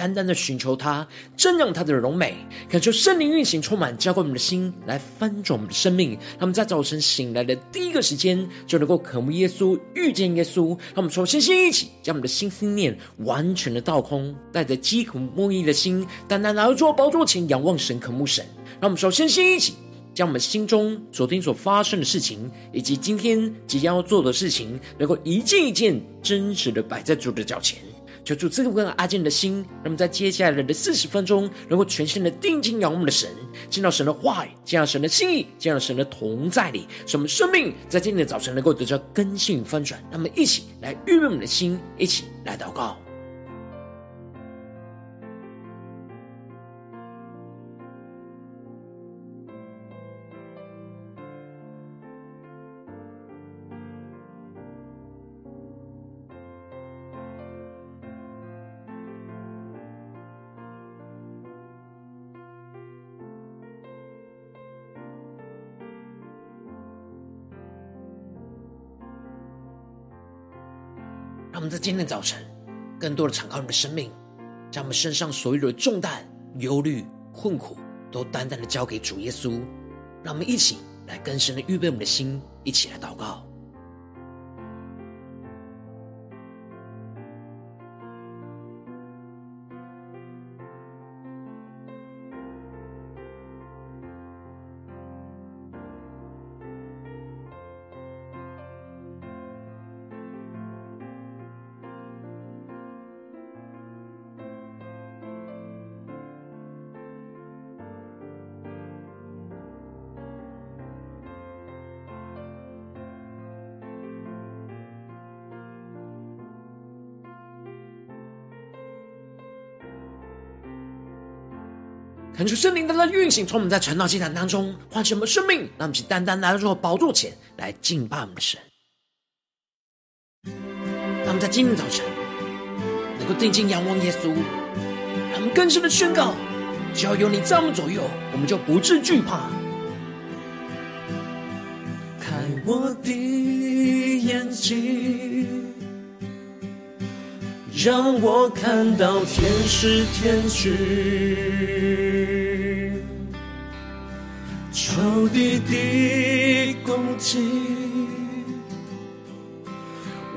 单单的寻求他，瞻仰他的荣美，感受圣灵运行，充满浇灌我们的心，来翻转我们的生命。让我们在早晨醒来的第一个时间，就能够渴慕耶稣，遇见耶稣。让我们从先先一起，将我们的心思念完全的倒空，带着饥渴慕义的心，单单来到主宝座前，仰望神，渴慕神。让我们首先先一起，将我们心中昨天所发生的事情，以及今天即将要做的事情，能够一件一件真实的摆在主的脚前。求主赐给我们阿健的心，那么在接下来的四十分钟，能够全心的定睛仰望我们的神，见到神的话语，见到神的心意，见到神的同在里，使我们生命在今天的早晨能够得到更新翻转。那么一起来预备我们的心，一起来祷告。我们在今天早晨，更多的敞开我们的生命，将我们身上所有的重担、忧虑、困苦，都单单的交给主耶稣。让我们一起来更深的预备我们的心，一起来祷告。运行，从我们在晨祷祭坛当中唤醒我们生命，让我们单单来到这宝座前来敬拜我们的神。让我们在今天早晨能够定睛仰望耶稣，让我们更深的宣告：只要有你在我们左右，我们就不致惧怕。开我的眼睛，让我看到天使天军。仇敌的攻击，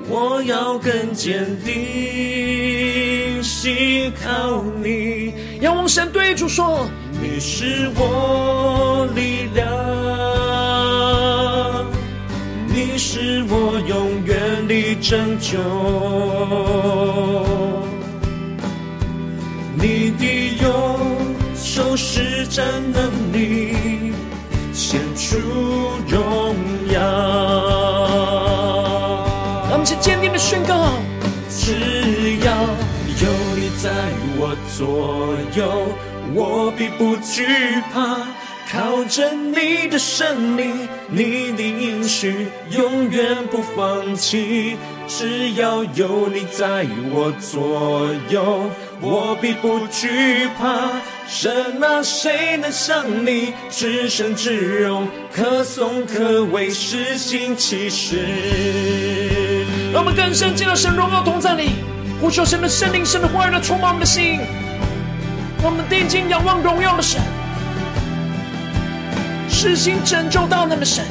我要更坚定，心靠你。仰望神对主说：“你是我力量，你是我永远的拯救，你的右手施展能力。”主荣耀，让我们坚定的宣告：只要有你在我左右，我必不惧怕。靠着你的圣灵，你的应许永远不放弃。只要有你在我左右，我必不惧怕。神啊，谁能像你至圣至荣，可颂可畏，施行奇事。让我们更深进到神荣耀同在里，呼求神的圣灵、神的话语来充满我们的心。我们定睛仰望荣耀的神，施行拯救大能的神。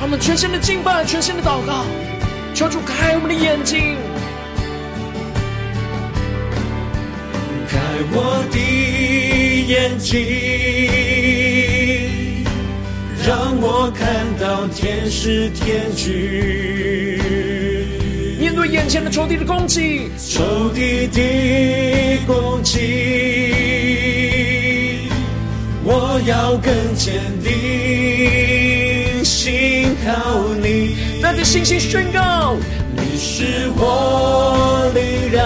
让我们全心的敬拜，全心的祷告，求主开我们的眼睛。开我的眼睛，让我看到天使天军。面对眼前的仇敌的攻击，仇敌的攻击，我要更坚定，信靠你。带着信心宣告，你是我力量。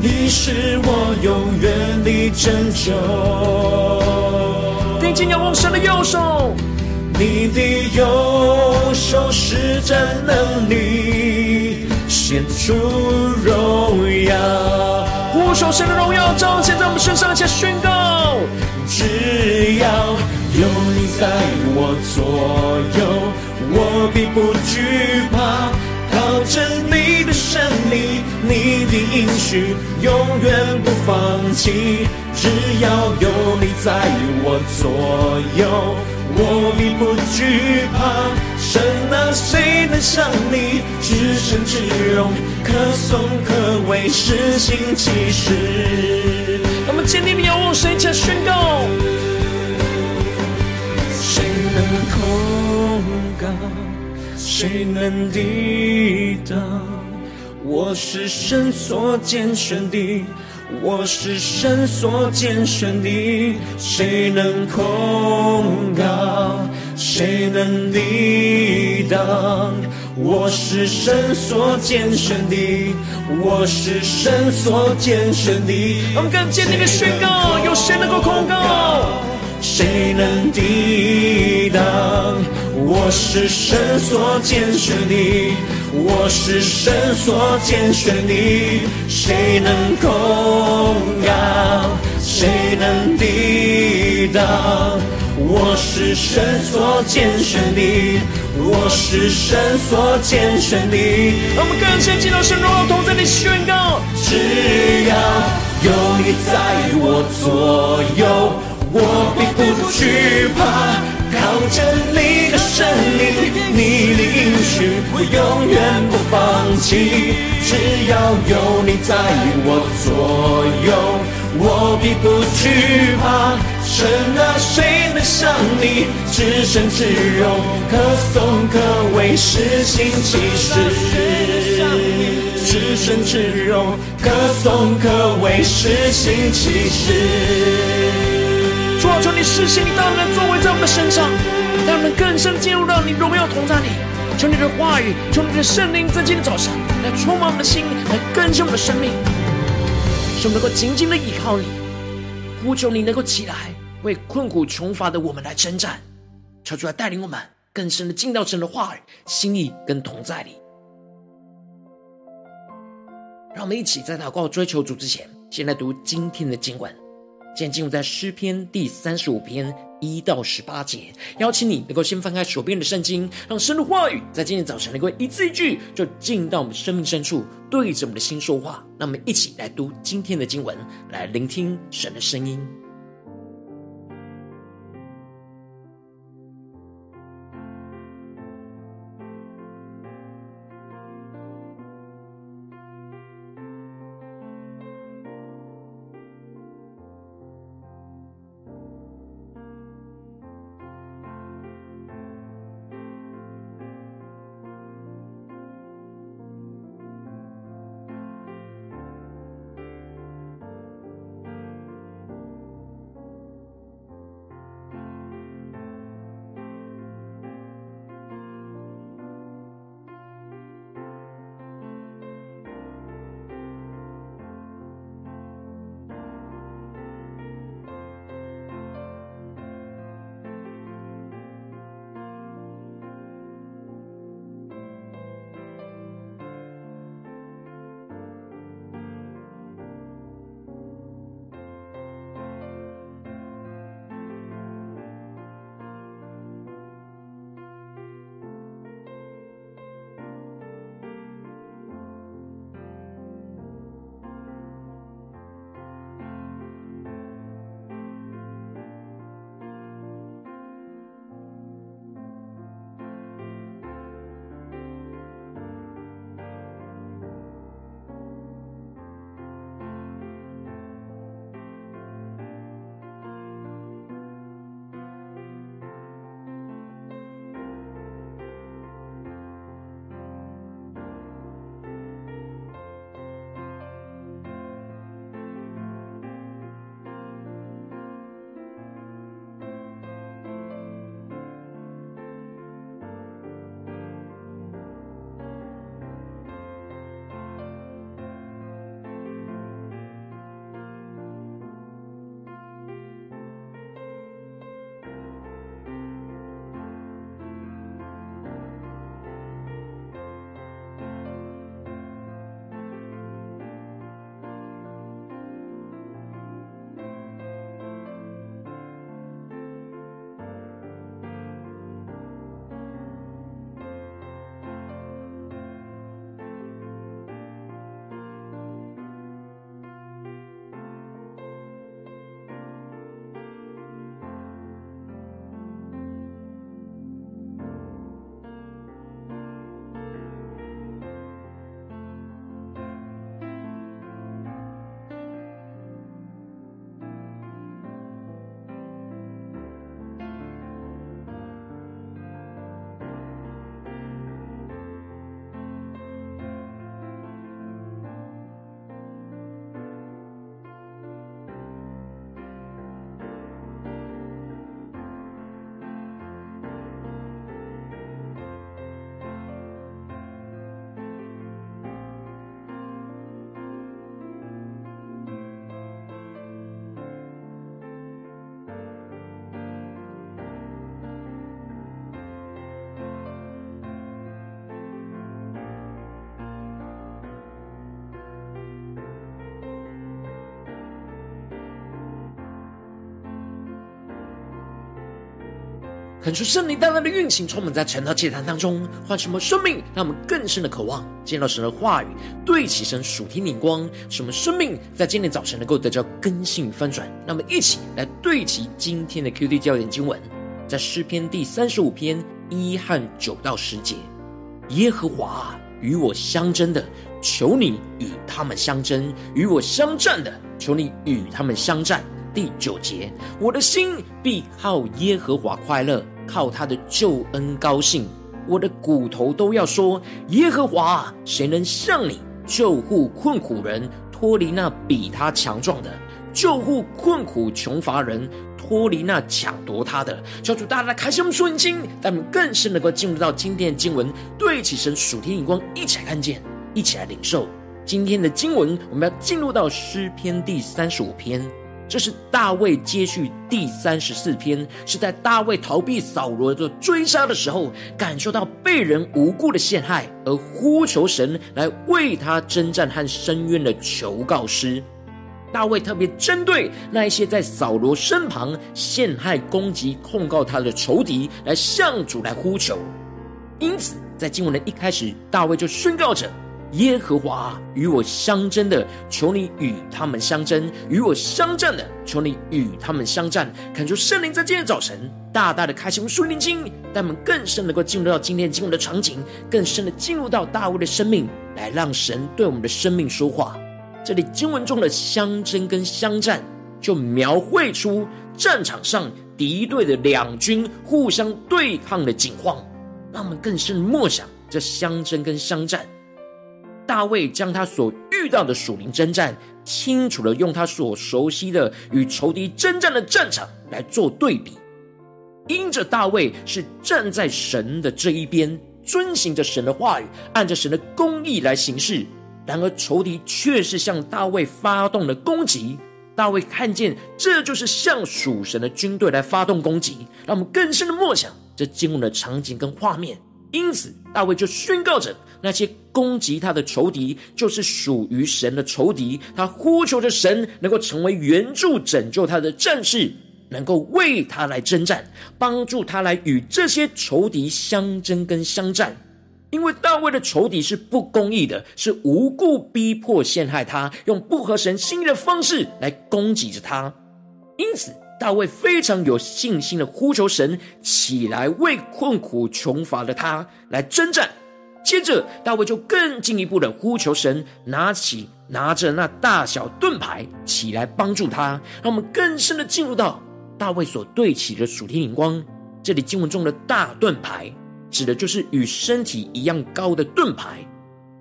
你是我永远的拯救，定睛仰望神的右手，你的右手施展能力，献出荣耀。呼求神的荣耀彰显在我们身上，且宣告：只要有你在我左右，我必不惧怕。靠着你的胜利，你的应许永远不放弃。只要有你在我左右，我必不惧怕。神啊，谁能像你？至圣至荣，可颂可畏，施行奇事。我们坚定的仰望神，且宣告：能控告？谁能抵挡？我是神所拣选的。我是神所拣选的，谁能控告？谁能抵挡？我是神所拣选的，我是神所拣选的。我们更坚定的宣告：有谁能够控告？谁能抵挡？我是神所拣选的。我是神所拣选的，谁能控告？谁能抵挡？我是神所拣选的，我是神所拣选的。我们更深进到神荣耀同在的宣告：只要有你在我左右，我必不惧怕。靠着你的胜利，你的应许，我永远不放弃。只要有你在我左右，我必不惧怕。神啊，谁能像你？至圣至荣，可颂可畏，施行奇事。至圣至荣，可颂可畏，施行奇事。主啊，求你施行你大能的作为在我们身上，让我们更深进入到你荣耀同在里。求你的话语，求你的圣灵在今天早上来充满我们的心，来更新我们的生命，使我们能够紧紧的依靠你。呼求你能够起来，为困苦穷乏的我们来征战。求主来带领我们更深的进到神的话语、心意跟同在里。让我们一起在祷告追求主之前，先来读今天的经文。现在进入在诗篇第三十五篇一到十八节，邀请你能够先翻开手边的圣经，让神的话语在今天早晨能够一字一句就进到我们生命深处，对着我们的心说话。那我们一起来读今天的经文，来聆听神的声音。恳求圣灵大大的运行，充满在晨祷祭坛当中，唤醒我们生命，让我们更深的渴望见到神的话语，对齐神属天灵光，什么生命在今天早晨能够得到更新翻转。那么一起来对齐今天的 QD 焦点经文，在诗篇第三十五篇一和九到十节：耶和华与我相争的，求你与他们相争；与我相战的，求你与他们相战。第九节，我的心必靠耶和华快乐。靠他的救恩高兴，我的骨头都要说：耶和华，谁能像你救护困苦人，脱离那比他强壮的，救护困苦穷乏人，脱离那抢夺他的？教主大大开箱我们属灵经，让我们更深能够进入到今天的经文，对起神属天眼光，一起来看见，一起来领受今天的经文。我们要进入到诗篇第三十五篇。这是大卫接续第三十四篇，是在大卫逃避扫罗的追杀的时候，感受到被人无故的陷害，而呼求神来为他征战和伸冤的求告诗。大卫特别针对那一些在扫罗身旁陷害、攻击、控告他的仇敌，来向主来呼求。因此，在经文的一开始，大卫就宣告着。耶和华与我相争的，求你与他们相争；与我相战的，求你与他们相战。恳求圣灵在今天早晨大大的开启我们属灵经，带我们更深能够进入到今天经文的场景，更深的进入到大卫的生命，来让神对我们的生命说话。这里经文中的相争跟相战，就描绘出战场上敌对的两军互相对抗的景况，让我们更深默想这相争跟相战。大卫将他所遇到的属灵征战，清楚的用他所熟悉的与仇敌征战的战场来做对比。因着大卫是站在神的这一边，遵行着神的话语，按着神的公义来行事；然而仇敌却是向大卫发动了攻击。大卫看见这就是向属神的军队来发动攻击，让我们更深的默想这经文的场景跟画面。因此，大卫就宣告着。那些攻击他的仇敌，就是属于神的仇敌。他呼求着神，能够成为援助、拯救他的战士，能够为他来征战，帮助他来与这些仇敌相争跟相战。因为大卫的仇敌是不公义的，是无故逼迫陷害他，用不合神心意的方式来攻击着他。因此，大卫非常有信心的呼求神起来，为困苦穷乏的他来征战。接着，大卫就更进一步的呼求神，拿起拿着那大小盾牌起来帮助他，让我们更深的进入到大卫所对齐的属天灵光。这里经文中的大盾牌，指的就是与身体一样高的盾牌，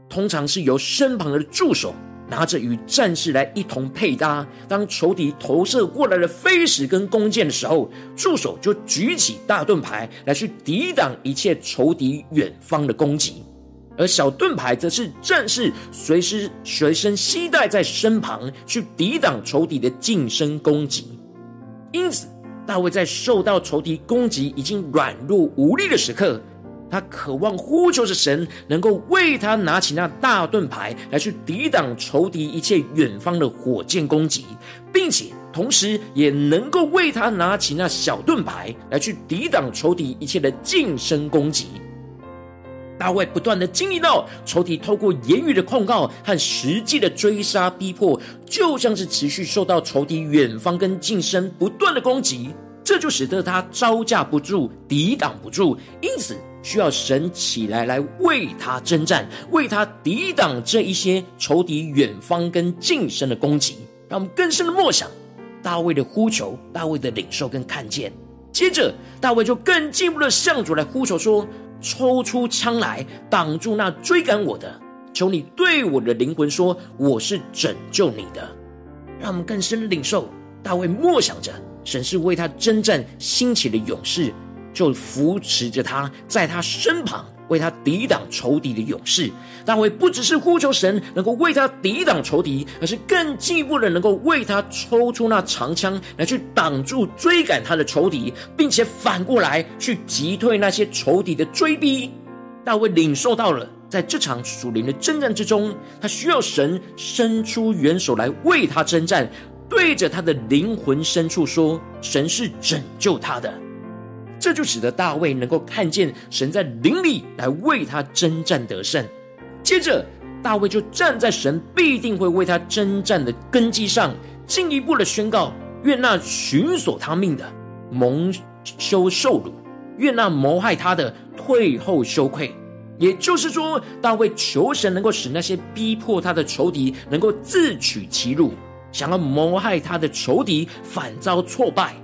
通常是由身旁的助手拿着与战士来一同配搭。当仇敌投射过来的飞石跟弓箭的时候，助手就举起大盾牌来去抵挡一切仇敌远方的攻击。而小盾牌则是战士随时随身携带在身旁，去抵挡仇敌的近身攻击。因此，大卫在受到仇敌攻击已经软弱无力的时刻，他渴望呼求着神，能够为他拿起那大盾牌来去抵挡仇敌一切远方的火箭攻击，并且同时也能够为他拿起那小盾牌来去抵挡仇敌一切的近身攻击。大卫不断的经历到仇敌透过言语的控告和实际的追杀逼迫，就像是持续受到仇敌远方跟近身不断的攻击，这就使得他招架不住、抵挡不住，因此需要神起来来为他征战，为他抵挡这一些仇敌远方跟近身的攻击。让我们更深的默想大卫的呼求、大卫的领受跟看见。接着，大卫就更进一步的向主来呼求说。抽出枪来挡住那追赶我的，求你对我的灵魂说：“我是拯救你的。”让我们更深领受大卫默想着神是为他征战兴起的勇士，就扶持着他，在他身旁。为他抵挡仇敌的勇士，大卫不只是呼求神能够为他抵挡仇敌，而是更进一步的能够为他抽出那长枪来去挡住追赶他的仇敌，并且反过来去击退那些仇敌的追逼。大卫领受到了，在这场属灵的征战之中，他需要神伸出援手来为他征战，对着他的灵魂深处说：“神是拯救他的。”这就使得大卫能够看见神在灵里来为他征战得胜。接着，大卫就站在神必定会为他征战的根基上，进一步的宣告：愿那寻索他命的蒙羞受辱，愿那谋害他的退后羞愧。也就是说，大卫求神能够使那些逼迫他的仇敌能够自取其辱，想要谋害他的仇敌反遭挫败。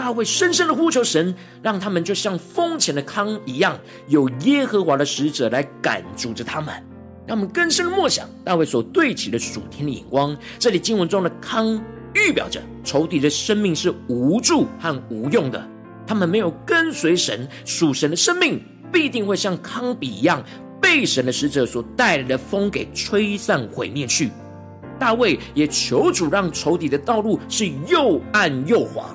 大卫深深的呼求神，让他们就像风前的糠一样，有耶和华的使者来赶逐着他们。让我们更深的默想大卫所对齐的属天的眼光。这里经文中的糠预表着仇敌的生命是无助和无用的，他们没有跟随神属神的生命。必定会像糠秕一样，被神的使者所带来的风给吹散毁灭去。大卫也求主让仇敌的道路是又暗又滑，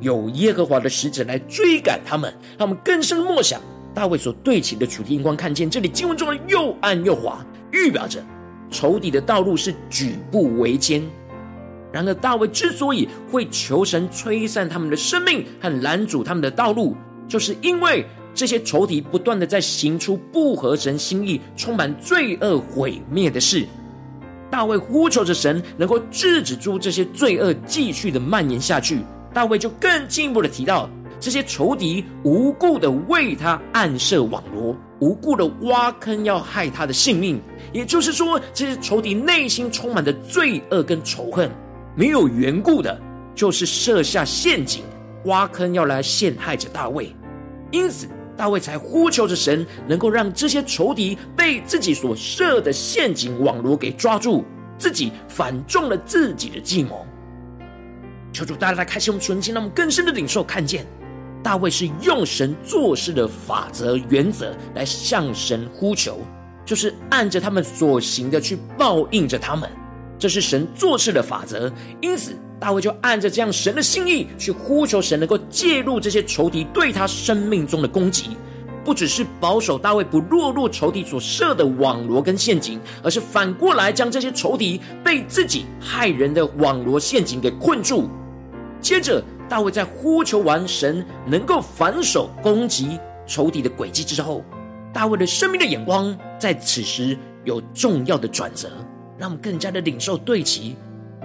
有耶和华的使者来追赶他们。让我们更深默想大卫所对齐的主题眼光，看见这里经文中的又暗又滑，预表着仇敌的道路是举步维艰。然而，大卫之所以会求神吹散他们的生命和拦阻他们的道路，就是因为。这些仇敌不断的在行出不合神心意、充满罪恶毁灭的事。大卫呼求着神，能够制止住这些罪恶继续的蔓延下去。大卫就更进一步的提到，这些仇敌无故的为他暗设网罗，无故的挖坑要害他的性命。也就是说，这些仇敌内心充满的罪恶跟仇恨，没有缘故的，就是设下陷阱、挖坑要来陷害着大卫。因此。大卫才呼求着神，能够让这些仇敌被自己所设的陷阱网罗给抓住，自己反中了自己的计谋。求主大家来开启我们纯净，让我们更深的领受看见，大卫是用神做事的法则原则来向神呼求，就是按着他们所行的去报应着他们，这是神做事的法则。因此。大卫就按着这样神的心意去呼求神，能够介入这些仇敌对他生命中的攻击，不只是保守大卫不落入仇敌所设的网罗跟陷阱，而是反过来将这些仇敌被自己害人的网罗陷阱给困住。接着，大卫在呼求完神能够反手攻击仇敌的诡计之后，大卫的生命的眼光在此时有重要的转折，让我们更加的领受对齐。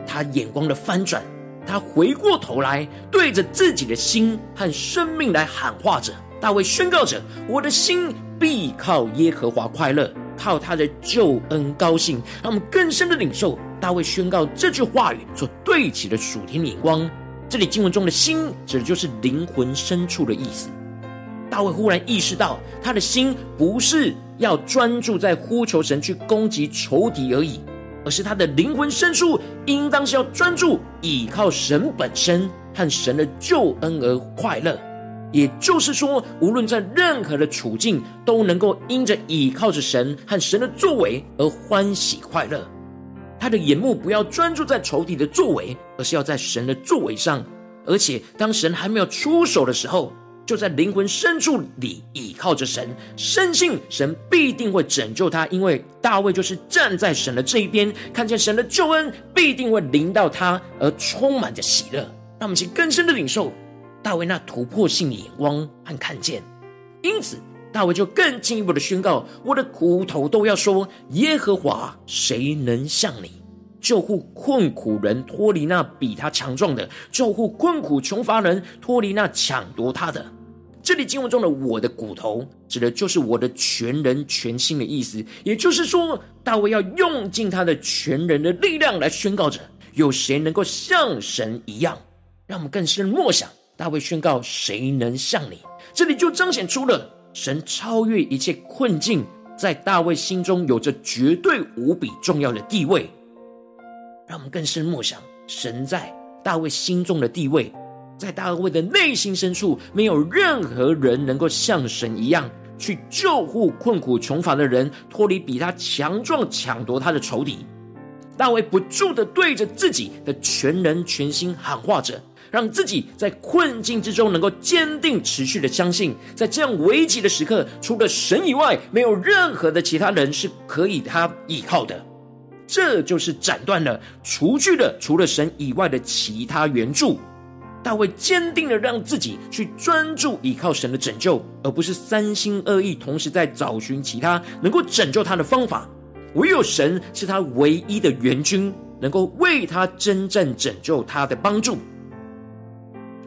他眼光的翻转，他回过头来，对着自己的心和生命来喊话着。大卫宣告着：“我的心必靠耶和华快乐，靠他的救恩高兴。”让我们更深的领受大卫宣告这句话语所对齐的属天眼光。这里经文中的心，指的就是灵魂深处的意思。大卫忽然意识到，他的心不是要专注在呼求神去攻击仇敌而已。而是他的灵魂深处，应当是要专注倚靠神本身和神的救恩而快乐。也就是说，无论在任何的处境，都能够因着倚靠着神和神的作为而欢喜快乐。他的眼目不要专注在仇敌的作为，而是要在神的作为上。而且，当神还没有出手的时候，就在灵魂深处里倚靠着神，深信神必定会拯救他，因为大卫就是站在神的这一边，看见神的救恩必定会临到他，而充满着喜乐。让我们去更深的领受大卫那突破性的眼光和看见。因此，大卫就更进一步的宣告：我的骨头都要说，耶和华谁能像你？救护困苦人脱离那比他强壮的，救护困苦穷乏人脱离那抢夺他的。这里经文中的“我的骨头”指的就是我的全人全心的意思。也就是说，大卫要用尽他的全人的力量来宣告着：有谁能够像神一样？让我们更深默想，大卫宣告：“谁能像你？”这里就彰显出了神超越一切困境，在大卫心中有着绝对无比重要的地位。让我们更深默想，神在大卫心中的地位。在大卫的内心深处，没有任何人能够像神一样去救护困苦穷乏的人，脱离比他强壮抢夺他的仇敌。大卫不住的对着自己的全人全心喊话着，让自己在困境之中能够坚定持续的相信，在这样危急的时刻，除了神以外，没有任何的其他人是可以他依靠的。这就是斩断了、除去了除了神以外的其他援助。大卫坚定的让自己去专注依靠神的拯救，而不是三心二意，同时在找寻其他能够拯救他的方法。唯有神是他唯一的援军，能够为他真正拯救他的帮助。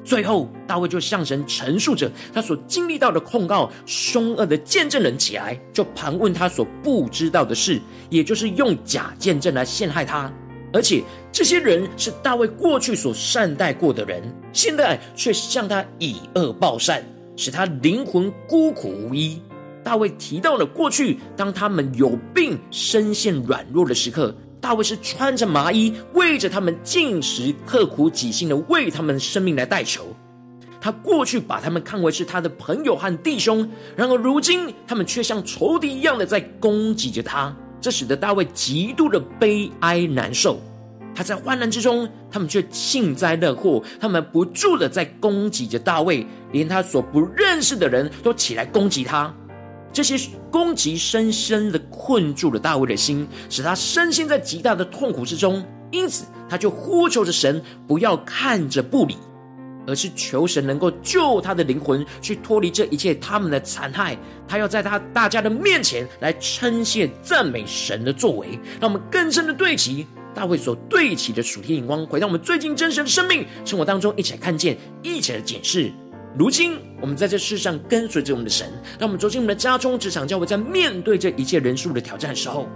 最后，大卫就向神陈述着他所经历到的控告，凶恶的见证人起来，就盘问他所不知道的事，也就是用假见证来陷害他。而且，这些人是大卫过去所善待过的人，现在却向他以恶报善，使他灵魂孤苦无依。大卫提到了过去，当他们有病、身陷软弱的时刻。大卫是穿着麻衣，为着他们进食，刻苦己心的为他们生命来代求。他过去把他们看为是他的朋友和弟兄，然而如今他们却像仇敌一样的在攻击着他，这使得大卫极度的悲哀难受。他在患难之中，他们却幸灾乐祸，他们不住的在攻击着大卫，连他所不认识的人都起来攻击他。这些攻击深深的困住了大卫的心，使他深陷在极大的痛苦之中。因此，他就呼求着神，不要看着不理，而是求神能够救他的灵魂，去脱离这一切他们的残害。他要在他大家的面前来称谢赞美神的作为，让我们更深的对齐大卫所对齐的属天眼光，回到我们最近真实的生命生活当中，一起来看见，一起来检视。如今，我们在这世上跟随着我们的神，当我们走进我们的家中、职场、教会，在面对这一切人数的挑战的时候，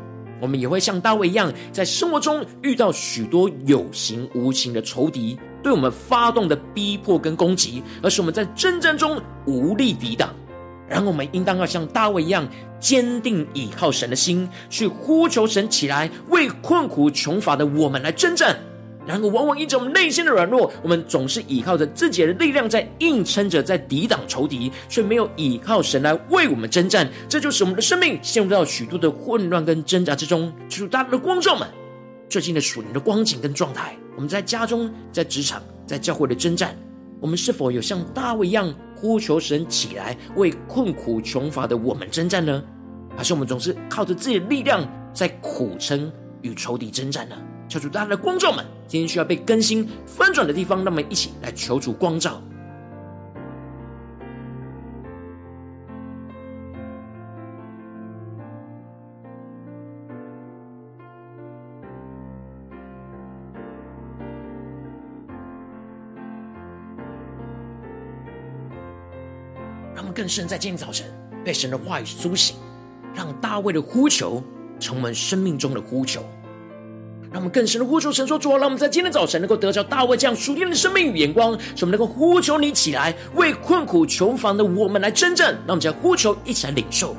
我们也会像大卫一样，在生活中遇到许多有形无形的仇敌对我们发动的逼迫跟攻击，而使我们在征战中无力抵挡。然后，我们应当要像大卫一样，坚定倚靠神的心，去呼求神起来，为困苦穷乏的我们来征战。然而，往往因着我们内心的软弱，我们总是依靠着自己的力量在硬撑着，在抵挡仇敌，却没有依靠神来为我们征战。这就使我们的生命陷入到许多的混乱跟挣扎之中。求主大大的光照们，最近的属灵的光景跟状态，我们在家中、在职场、在教会的征战，我们是否有像大卫一样呼求神起来，为困苦穷乏的我们征战呢？还是我们总是靠着自己的力量在苦撑与仇敌征战呢？求主大家的光照们，今天需要被更新翻转的地方，让我们一起来求主光照。让我们更深在今天早晨被神的话语苏醒，让大卫的呼求成为生命中的呼求。让我们更深的呼求神说：“主啊，让我们在今天早晨能够得着大卫这样属天的生命与眼光，使我们能够呼求你起来，为困苦穷乏的我们来征战。让我们将呼求一起来领受。”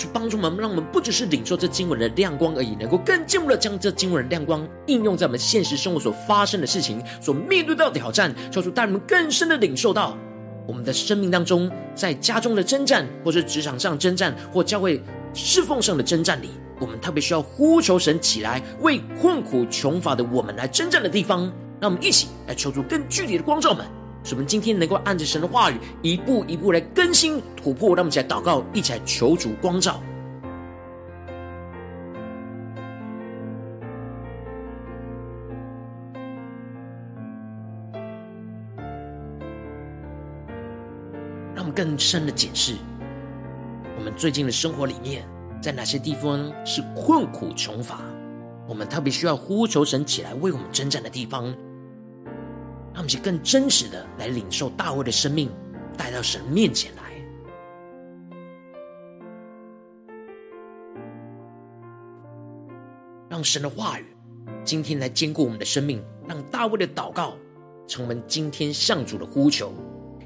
去帮助我们，让我们不只是领受这经文的亮光而已，能够更进一步的将这经文的亮光应用在我们现实生活所发生的事情、所面对到的挑战。求主带我们更深的领受到我们的生命当中，在家中的征战，或是职场上征战，或教会侍奉上的征战里，我们特别需要呼求神起来，为困苦穷乏的我们来征战的地方。让我们一起来求主更具体的光照们。使我们今天能够按着神的话语，一步一步来更新突破。让我们一起来祷告，一起来求主光照。让我们更深的检视，我们最近的生活里面，在哪些地方是困苦穷乏，我们特别需要呼求神起来为我们征战的地方。让我们去更真实的来领受大卫的生命，带到神面前来，让神的话语今天来兼顾我们的生命，让大卫的祷告成为今天向主的呼求。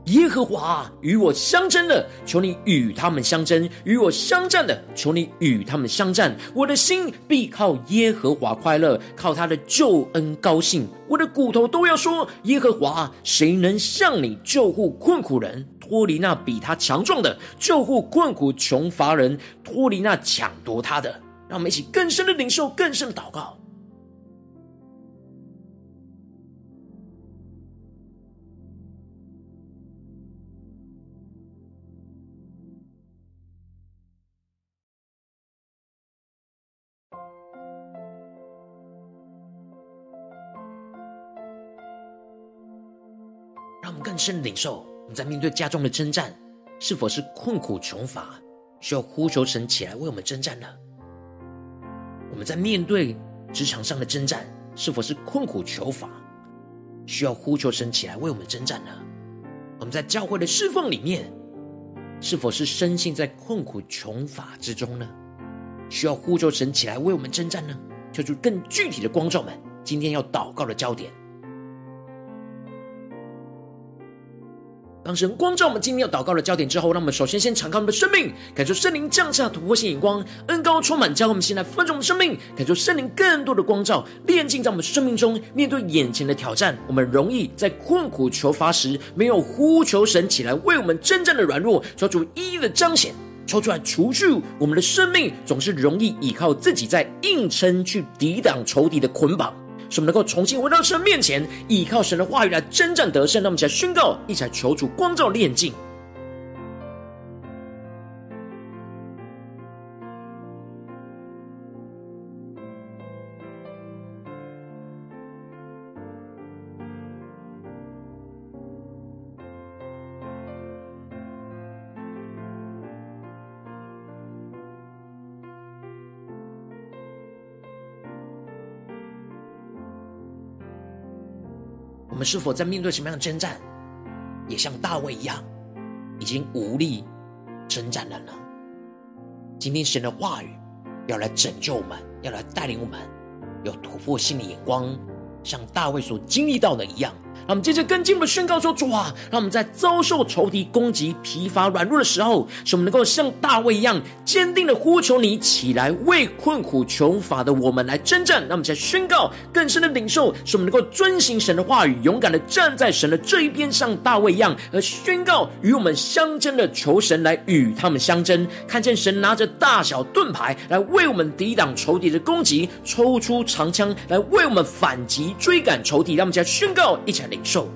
耶和华与我相争的，求你与他们相争；与我相战的，求你与他们相战。我的心必靠耶和华快乐，靠他的救恩高兴。我的骨头都要说：耶和华，谁能向你救护困苦人，脱离那比他强壮的，救护困苦穷乏人，脱离那抢夺他的？让我们一起更深的领受，更深的祷告。深领受，我们在面对家中的征战，是否是困苦穷乏，需要呼求神起来为我们征战呢？我们在面对职场上的征战，是否是困苦穷乏，需要呼求神起来为我们征战呢？我们在教会的侍奉里面，是否是深陷在困苦穷乏之中呢？需要呼求神起来为我们征战呢？求主更具体的光照们，今天要祷告的焦点。当神光照我们今天要祷告的焦点之后，让我们首先先敞开我们的生命，感受圣灵降下突破性眼光，恩膏充满，将我们现在分盛的生命，感受圣灵更多的光照，炼净在我们生命中。面对眼前的挑战，我们容易在困苦求乏时，没有呼求神起来为我们真正的软弱，求主一一的彰显，抽出来除去我们的生命总是容易依靠自己在硬撑去抵挡仇敌的捆绑。使我们能够重新回到神面前，依靠神的话语来征战得胜。让我们一起来宣告，一起来求主光照炼净。是否在面对什么样的征战，也像大卫一样，已经无力征战了呢？今天神的话语要来拯救我们，要来带领我们，有突破性的眼光，像大卫所经历到的一样。让我们接着跟进我们的宣告说：“主啊，让我们在遭受仇敌攻击、疲乏软弱的时候，使我们能够像大卫一样坚定的呼求你起来，为困苦穷乏的我们来征战。让我们在宣告更深的领受，使我们能够遵行神的话语，勇敢的站在神的这一边，像大卫一样，而宣告与我们相争的求神来与他们相争。看见神拿着大小盾牌来为我们抵挡仇敌的攻击，抽出长枪来为我们反击追赶仇敌。让我们再宣告，一起来。”领受，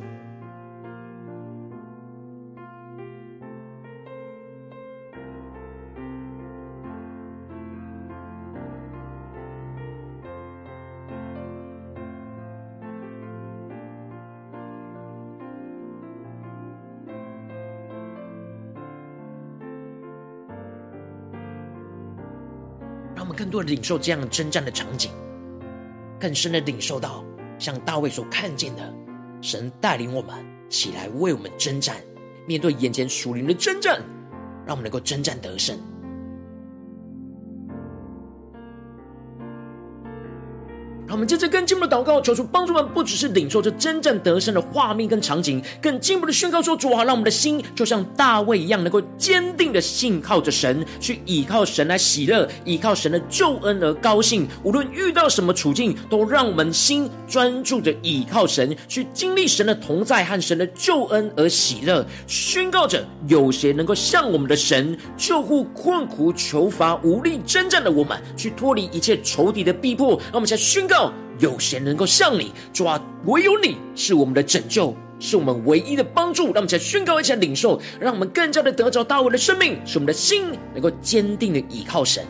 让我们更多的领受这样征战的场景，更深的领受到像大卫所看见的。神带领我们起来为我们征战，面对眼前属灵的征战，让我们能够征战得胜。让我们接着更进一步的祷告，求主帮助我们，不只是领受这真正得胜的画面跟场景，更进一步的宣告说：主啊，让我们的心就像大卫一样，能够坚定的信靠着神，去倚靠神来喜乐，倚靠神的救恩而高兴。无论遇到什么处境，都让我们心专注着倚靠神，去经历神的同在和神的救恩而喜乐。宣告着，有谁能够像我们的神，救护困苦求乏无力征战的我们，去脱离一切仇敌的逼迫？让我们先宣告。有谁能够像你？主啊，唯有你是我们的拯救，是我们唯一的帮助。让我们再宣告一下领受，让我们更加的得着大卫的生命，使我们的心能够坚定的倚靠神。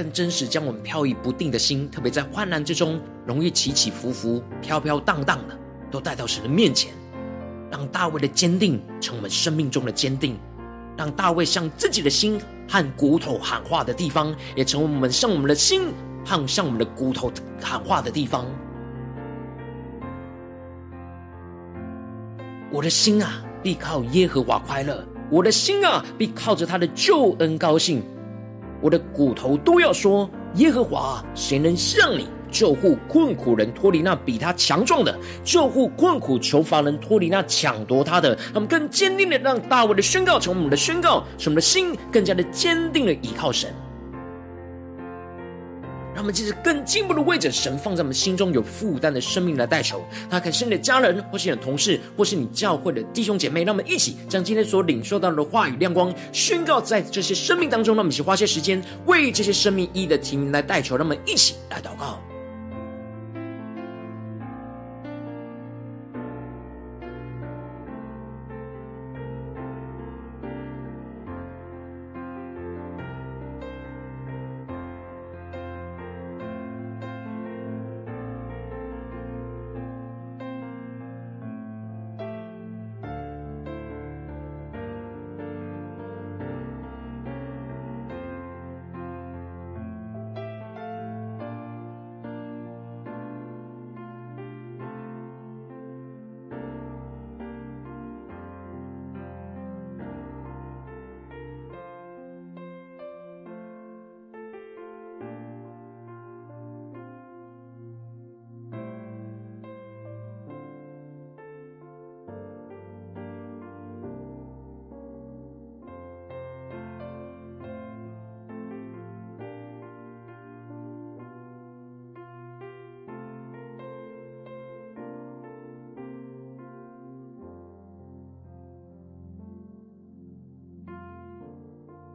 更真实将我们飘移不定的心，特别在患难之中容易起起伏伏、飘飘荡荡的，都带到神的面前，让大卫的坚定成我们生命中的坚定，让大卫向自己的心和骨头喊话的地方，也成为我们向我们的心和向我们的骨头喊话的地方。我的心啊，必靠耶和华快乐；我的心啊，必靠着他的救恩高兴。我的骨头都要说：耶和华，谁能像你救护困苦人脱离那比他强壮的，救护困苦囚乏人脱离那抢夺他的？他们更坚定的让大卫的宣告成为我们的宣告，使我们的心更加的坚定的倚靠神。他们其实更进一步的为着神放在我们心中有负担的生命来代求，他可是你的家人，或是你的同事，或是你教会的弟兄姐妹。让我们一起将今天所领受到的话语亮光宣告在这些生命当中。让我们一起花些时间为这些生命一一的提名来代求。让我们一起来祷告。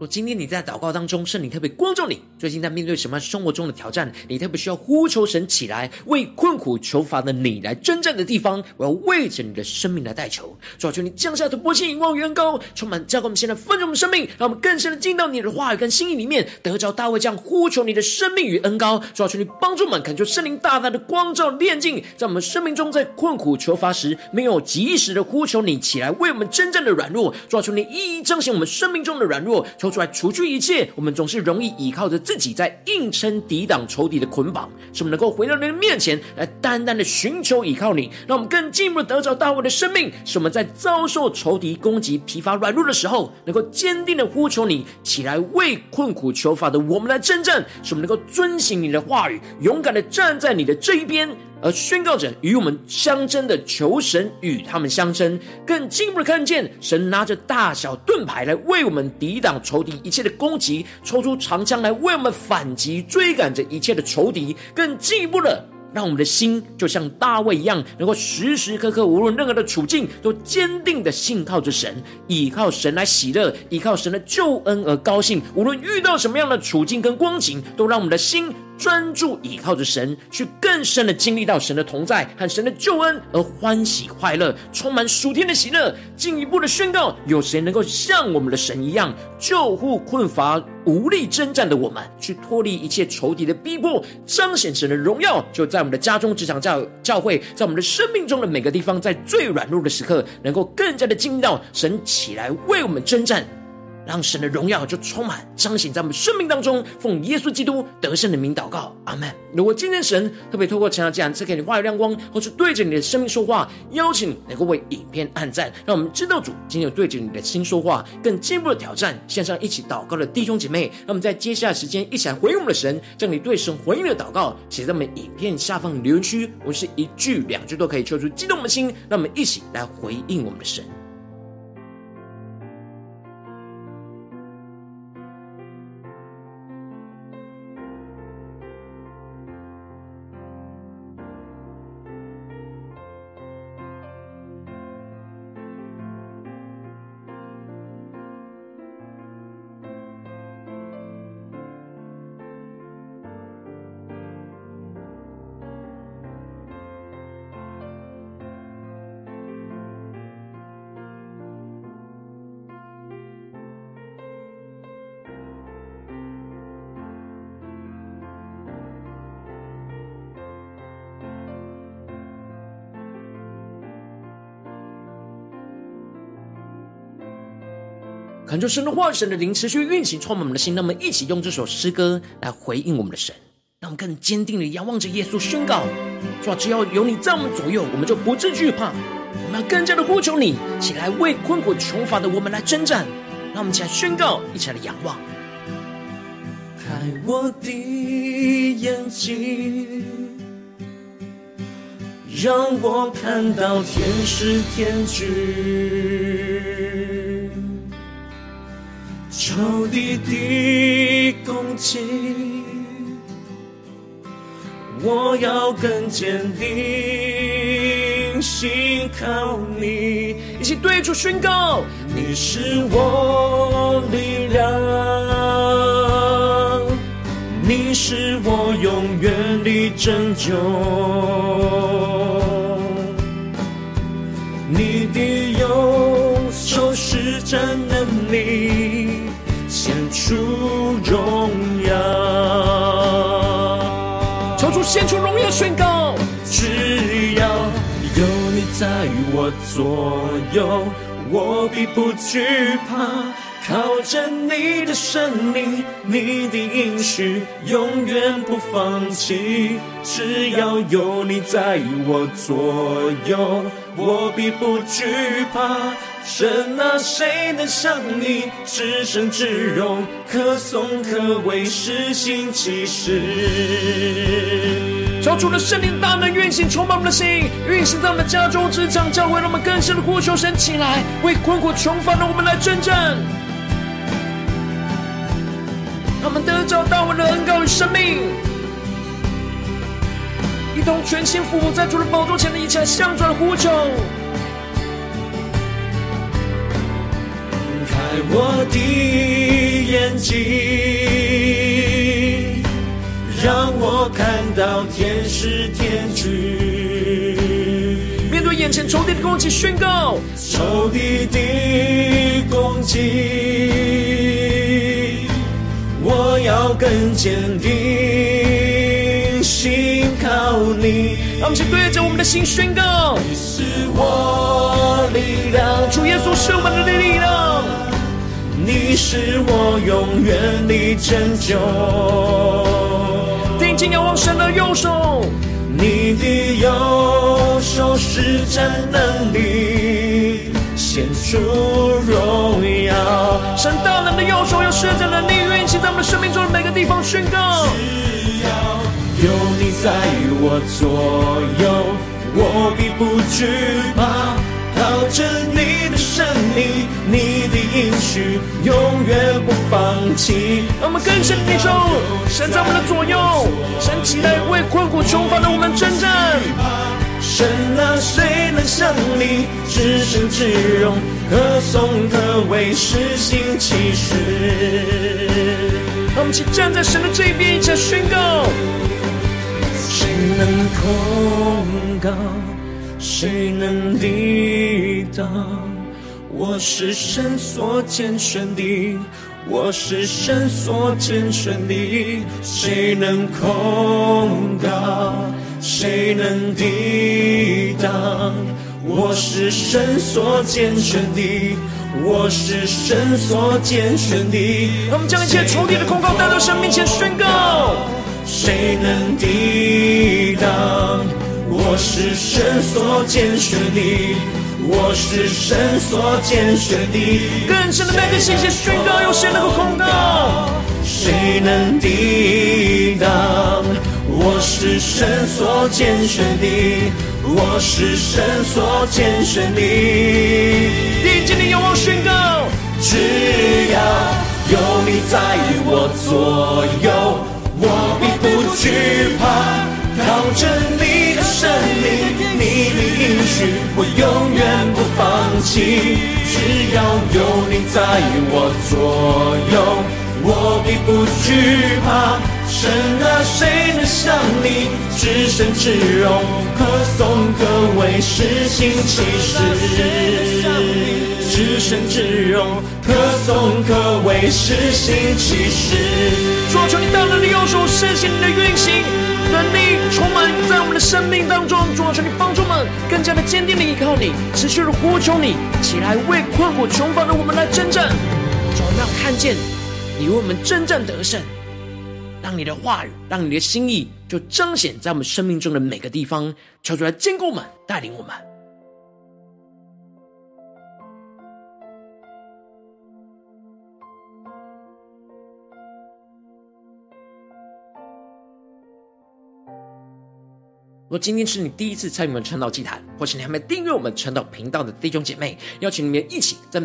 今天你在祷告当中，圣灵特别光照你，最近在面对什么生活中的挑战，你特别需要呼求神起来，为困苦求法的你来征战的地方，我要为着你的生命来代求。主啊，求你降下突破性、望远高，充满教灌我们现在丰盛的生命，让我们更深的进到你的话语跟心意里面，得着大卫这样呼求你的生命与恩高。主啊，求你帮助我们，恳求圣灵大大的光照炼净，在我们生命中，在困苦求法时，没有及时的呼求你起来，为我们征战的软弱。主啊，求你一一彰显我们生命中的软弱。求出来，除去一切，我们总是容易依靠着自己在硬撑抵挡仇敌的捆绑，使我们能够回到你的面前来，单单的寻求依靠你，让我们更进一步的得着大卫的生命，使我们在遭受仇敌攻击、疲乏软弱的时候，能够坚定的呼求你起来，为困苦求法的我们来征战，使我们能够遵行你的话语，勇敢的站在你的这一边。而宣告着与我们相争的，求神与他们相争，更进一步的看见神拿着大小盾牌来为我们抵挡仇敌一切的攻击，抽出长枪来为我们反击，追赶着一切的仇敌，更进一步的让我们的心就像大卫一样，能够时时刻刻无论任何的处境，都坚定的信靠着神，依靠神来喜乐，依靠神的救恩而高兴。无论遇到什么样的处境跟光景，都让我们的心。专注倚靠着神，去更深的经历到神的同在和神的救恩，而欢喜快乐，充满属天的喜乐。进一步的宣告：有谁能够像我们的神一样，救护困乏无力征战的我们，去脱离一切仇敌的逼迫，彰显神的荣耀？就在我们的家中、职场、教教会，在我们的生命中的每个地方，在最软弱的时刻，能够更加的经历到神起来为我们征战。让神的荣耀就充满彰显在我们生命当中，奉耶稣基督得胜的名祷告，阿门。如果今天神特别透过成长这样赐给你话语亮光，或是对着你的生命说话，邀请你能够为影片按赞，让我们知道主今天有对着你的心说话，更进一步的挑战。线上一起祷告的弟兄姐妹，让我们在接下来时间一起来回应我们的神，将你对神回应的祷告写在我们影片下方留言区，我们是一句两句都可以说出激动的心，让我们一起来回应我们的神。恳求神的话语、神的灵持续运行，充满我们的心。那么一起用这首诗歌来回应我们的神，让我们更坚定的仰望着耶稣，宣告：说只要有你在我们左右，我们就不致惧怕。我们要更加的呼求你，起来为困苦穷乏的我们来征战。让我们起来宣告，一起来仰望。开我的眼睛，让我看到天使天军。仇敌的攻击，我要更坚定，信靠你。一起对主宣告：你是我力量，你是我永远的拯救，你的右手施展能力。出荣耀，求主献出荣耀，宣告：只要有你在我左右，我必不惧怕。靠着你的生命，你的应许，永远不放弃。只要有你在我左右，我必不惧怕。神啊，谁能像你至圣至荣，可颂可畏，施行奇事。求主的圣灵大能运行，充满我们的心，运行在我们的家中、职场、教会，让我们更深的呼求神起来，为困苦穷乏的我们来征战。得着大卫的恩膏与生命，一同全心俯伏在主的宝座前的一切向主呼求。我的眼睛，让我看到天使天军。面对眼前仇敌的攻击，宣告仇敌的攻击，我要更坚定，信靠你。让我们对着我们的心宣告：你是我力量，主耶稣是我们的力量。你是我永远的拯救，定睛仰望神的右手，你的右手施展能力，显出荣耀。神大能的右手要施展能力，生命中的每个地方，宣告。只要有你在我左右，我必不惧怕。靠着你的生命，你的应许，永远不放弃。让我们更深领受，神在我们的左右，神起来为困苦穷乏的我们征战。神啊，谁能像你至圣至荣，可颂可畏，施行奇事。让我们一起站在神的这边，一起宣告：谁能控告？谁能抵挡？我是神所拣选的，我是神所拣选的。谁能控告？谁能抵挡？我是神所拣选的，我是神所拣选的。让我们将一切仇敌的控告带到神面前宣告：谁能抵挡？我是神所拣选的，我是神所拣选的。更深的带着信心宣告，有谁能够控告？谁能抵挡？我是神所拣选的，我是神所拣选的。定睛的仰望宣告，只要有你在我左右，我必不惧怕。靠着你的生命，你的应许，我永远不放弃。只要有你在我左右，我必不惧怕。神啊，谁能像你至圣至荣，可颂可畏，施行奇事。至圣至荣，可颂可畏，施行奇事。主啊，求你大能的右手，施行你的运行。能力充满在我们的生命当中，主啊，求你帮助我们更加的坚定的依靠你，持续的呼求你，起来为困苦穷乏的我们来征战。主，我们要看见你为我们征战得胜，让你的话语，让你的心意就彰显在我们生命中的每个地方，求主来坚固我们，带领我们。如果今天是你第一次参与我们晨祷祭坛，或是你还没订阅我们晨祷频道的弟兄姐妹，邀请你们一起在。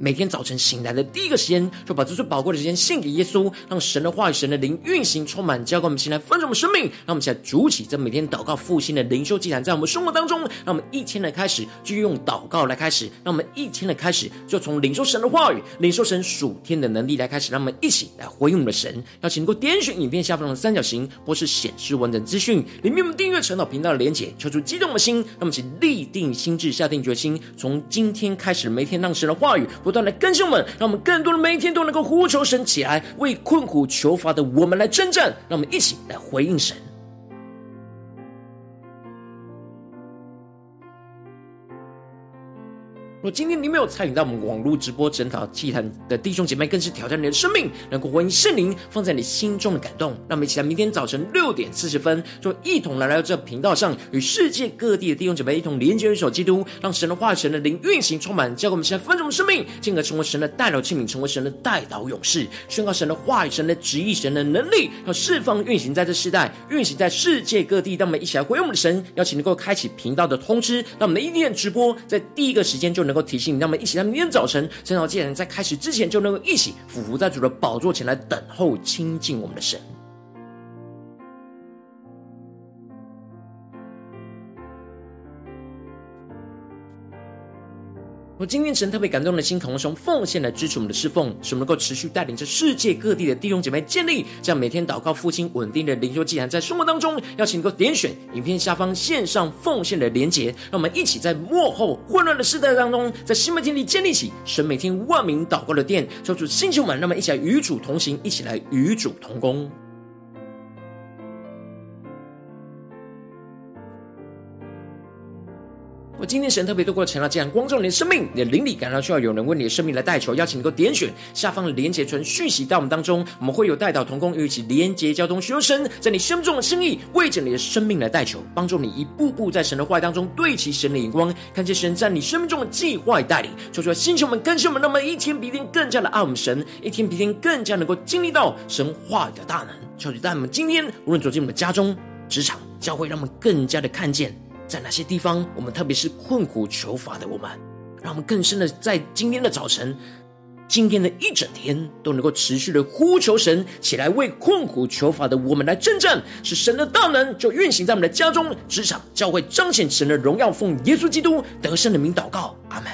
每天早晨醒来的第一个时间，就把这最宝贵的时间献给耶稣，让神的话语、神的灵运行充满，浇灌我们心来丰盛我们生命。让我们现在主起这每天祷告复兴的灵修祭坛，在我们生活当中，让我们一天的开始就用祷告来开始，让我们一天的开始就从领受神的话语、领受神属天的能力来开始，让我们一起来回应我们的神。邀请能够点选影片下方的三角形，或是显示完整资讯里面我们订阅陈老频道的连结，求主激动的心，让我们一起立定心志，下定决心，从今天开始每天让神的话语。不断的更新我们，让我们更多的每一天都能够呼求神起来，为困苦求乏的我们来征战。让我们一起来回应神。若今天你没有参与到我们网络直播整套祭坛的弟兄姐妹，更是挑战你的生命，能够回应圣灵放在你心中的感动。让我们一起来明天早晨六点四十分，就一同来到这频道上，与世界各地的弟兄姐妹一同连接、一首基督，让神的话语、神的灵运行充满，教给我们现在丰盛的生命，进而成为神的代祷器皿，成为神的代祷勇士，宣告神的话语、神的旨意、神的能力，要释放运行在这世代，运行在世界各地。让我们一起来回应我们的神，邀请能够开启频道的通知，让我们的一天直播在第一个时间就。能够提醒你，让我们一起在明天早晨，圣召祭坛在开始之前，就能够一起俯伏在主的宝座前来等候亲近我们的神。我今天神特别感动的心，同时用奉献来支持我们的侍奉，使我们能够持续带领着世界各地的弟兄姐妹建立这样每天祷告复兴稳定的灵修祭坛，在生活当中，邀请你能够点选影片下方线上奉献的连结，让我们一起在幕后混乱的时代当中，在新媒体里建立起神每天万名祷告的殿，求主星球们，让我们一起来与主同行，一起来与主同工。今天神特别透过晨祷这样光照你的生命，你的灵里感到需要有人为你的生命来代求，邀请你能够点选下方的连结传讯息到我们当中，我们会有代祷同工与一起连结交通，寻求神在你生命中的心意，为着你的生命来代求，帮助你一步步在神的话当中对齐神的眼光，看见神在你生命中的计划与带领。求主星球们、更新我们，让我们一天比一天更加的爱我们神，一天比一天更加能够经历到神话语的大能。求主带我们今天无论走进我们的家中、职场、教会，让我们更加的看见。在哪些地方，我们特别是困苦求法的我们，让我们更深的在今天的早晨，今天的一整天都能够持续的呼求神起来，为困苦求法的我们来征战，使神的大能就运行在我们的家中、职场、教会，彰显神的荣耀，奉耶稣基督得胜的名祷告，阿门。